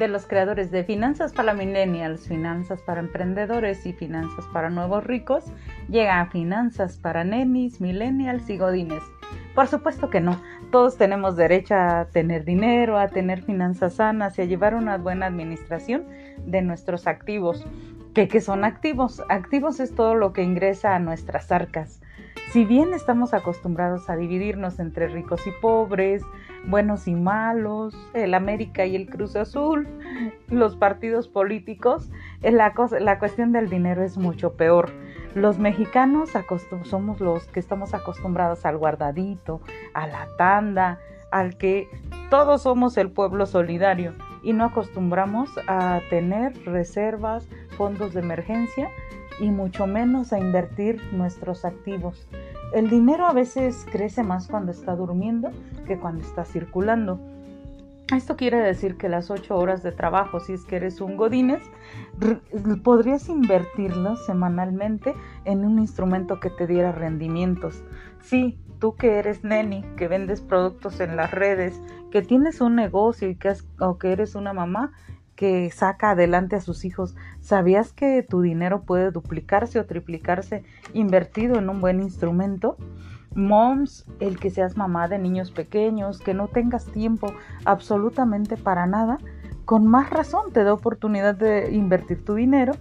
de los creadores de Finanzas para Millennials, Finanzas para Emprendedores y Finanzas para Nuevos Ricos, llega a Finanzas para Nenis, Millennials y Godines. Por supuesto que no, todos tenemos derecho a tener dinero, a tener finanzas sanas y a llevar una buena administración de nuestros activos. ¿Qué, qué son activos? Activos es todo lo que ingresa a nuestras arcas. Si bien estamos acostumbrados a dividirnos entre ricos y pobres, buenos y malos, el América y el Cruz Azul, los partidos políticos, eh, la, la cuestión del dinero es mucho peor. Los mexicanos somos los que estamos acostumbrados al guardadito, a la tanda, al que todos somos el pueblo solidario y no acostumbramos a tener reservas, fondos de emergencia y mucho menos a invertir nuestros activos. El dinero a veces crece más cuando está durmiendo que cuando está circulando. Esto quiere decir que las ocho horas de trabajo, si es que eres un godines, podrías invertirlas semanalmente en un instrumento que te diera rendimientos. Sí, tú que eres neni, que vendes productos en las redes, que tienes un negocio y que o que eres una mamá, que saca adelante a sus hijos. ¿Sabías que tu dinero puede duplicarse o triplicarse invertido en un buen instrumento? Moms, el que seas mamá de niños pequeños, que no tengas tiempo absolutamente para nada, con más razón te da oportunidad de invertir tu dinero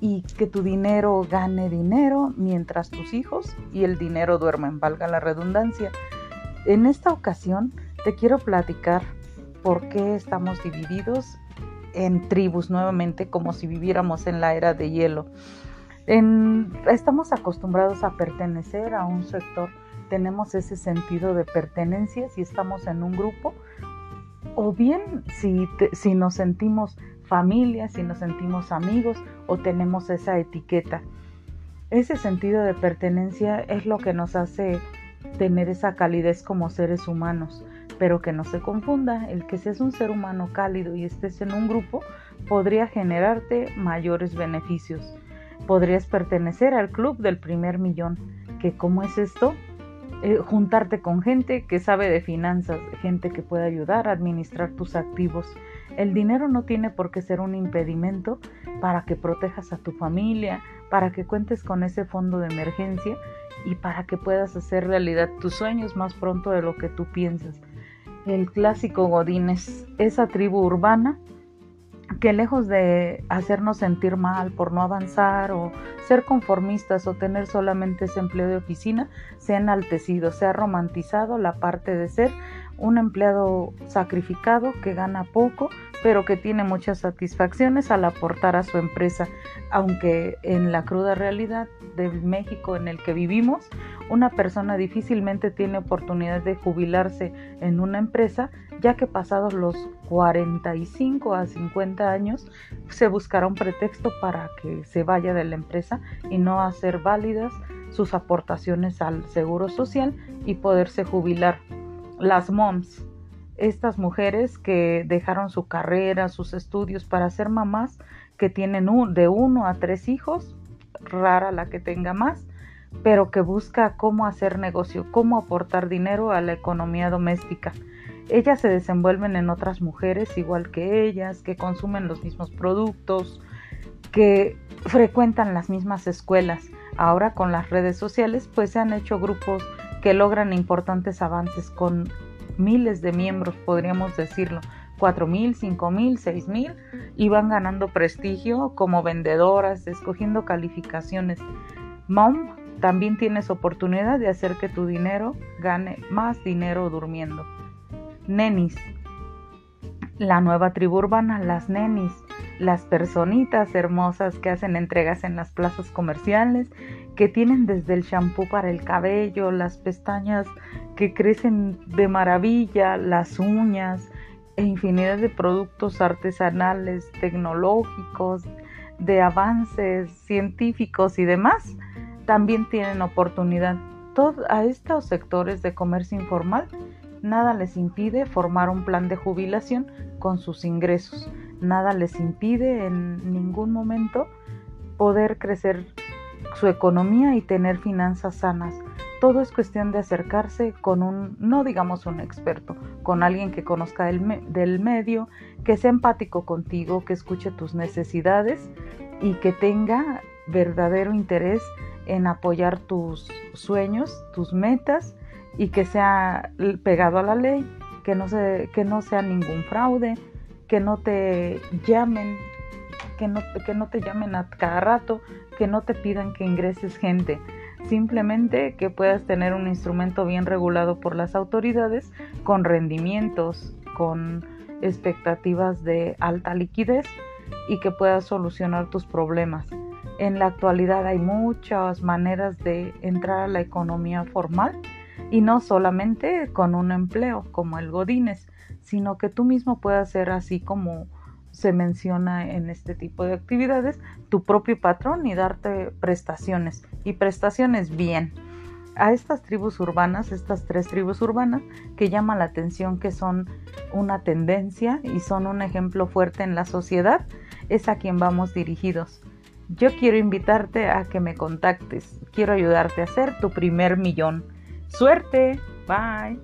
y que tu dinero gane dinero mientras tus hijos y el dinero duermen, valga la redundancia. En esta ocasión te quiero platicar por qué estamos divididos en tribus nuevamente, como si viviéramos en la era de hielo. estamos acostumbrados a pertenecer a un sector, tenemos ese sentido de pertenencia si estamos en un grupo, o bien si, si nos sentimos familia, si nos sentimos amigos o tenemos esa etiqueta. Ese sentido de pertenencia es lo que nos hace tener esa calidez como seres humanos pero que no se confunda, el que seas un ser humano cálido y estés en un grupo podría generarte mayores beneficios. Podrías pertenecer al club del primer millón, que cómo es esto? Eh, juntarte con gente que sabe de finanzas, gente que puede ayudar a administrar tus activos. El dinero no tiene por qué ser un impedimento para que protejas a tu familia, para que cuentes con ese fondo de emergencia y para que puedas hacer realidad tus sueños más pronto de lo que tú piensas el clásico Godines, esa tribu urbana que lejos de hacernos sentir mal por no avanzar o ser conformistas o tener solamente ese empleo de oficina, se ha enaltecido, se ha romantizado la parte de ser un empleado sacrificado que gana poco, pero que tiene muchas satisfacciones al aportar a su empresa, aunque en la cruda realidad del México en el que vivimos, una persona difícilmente tiene oportunidad de jubilarse en una empresa, ya que pasados los 45 a 50 años se buscará un pretexto para que se vaya de la empresa y no hacer válidas sus aportaciones al seguro social y poderse jubilar las moms, estas mujeres que dejaron su carrera, sus estudios para ser mamás, que tienen de uno a tres hijos, rara la que tenga más, pero que busca cómo hacer negocio, cómo aportar dinero a la economía doméstica. Ellas se desenvuelven en otras mujeres igual que ellas, que consumen los mismos productos, que frecuentan las mismas escuelas. Ahora con las redes sociales pues se han hecho grupos que logran importantes avances con miles de miembros, podríamos decirlo, mil, cinco mil, seis mil, y van ganando prestigio como vendedoras, escogiendo calificaciones. Mom, también tienes oportunidad de hacer que tu dinero gane más dinero durmiendo. Nenis, la nueva tribu urbana, las nenis, las personitas hermosas que hacen entregas en las plazas comerciales que tienen desde el shampoo para el cabello, las pestañas que crecen de maravilla, las uñas e infinidad de productos artesanales, tecnológicos, de avances científicos y demás, también tienen oportunidad. a estos sectores de comercio informal nada les impide formar un plan de jubilación con sus ingresos. Nada les impide en ningún momento poder crecer su economía y tener finanzas sanas. todo es cuestión de acercarse con un, no digamos un experto, con alguien que conozca del, del, medio, que sea empático contigo, que escuche tus necesidades y que tenga verdadero interés en apoyar tus sueños, tus metas y que sea pegado a la ley, que no, se, que no sea ningún fraude, que no te llamen, que no, que no te llamen a cada rato, que no te pidan que ingreses gente simplemente que puedas tener un instrumento bien regulado por las autoridades con rendimientos, con expectativas de alta liquidez y que puedas solucionar tus problemas. En la actualidad hay muchas maneras de entrar a la economía formal y no solamente con un empleo como el Godines, sino que tú mismo puedas ser así como se menciona en este tipo de actividades, tu propio patrón y darte prestaciones y prestaciones bien. A estas tribus urbanas, estas tres tribus urbanas que llaman la atención que son una tendencia y son un ejemplo fuerte en la sociedad, es a quien vamos dirigidos. Yo quiero invitarte a que me contactes. Quiero ayudarte a hacer tu primer millón. Suerte. Bye.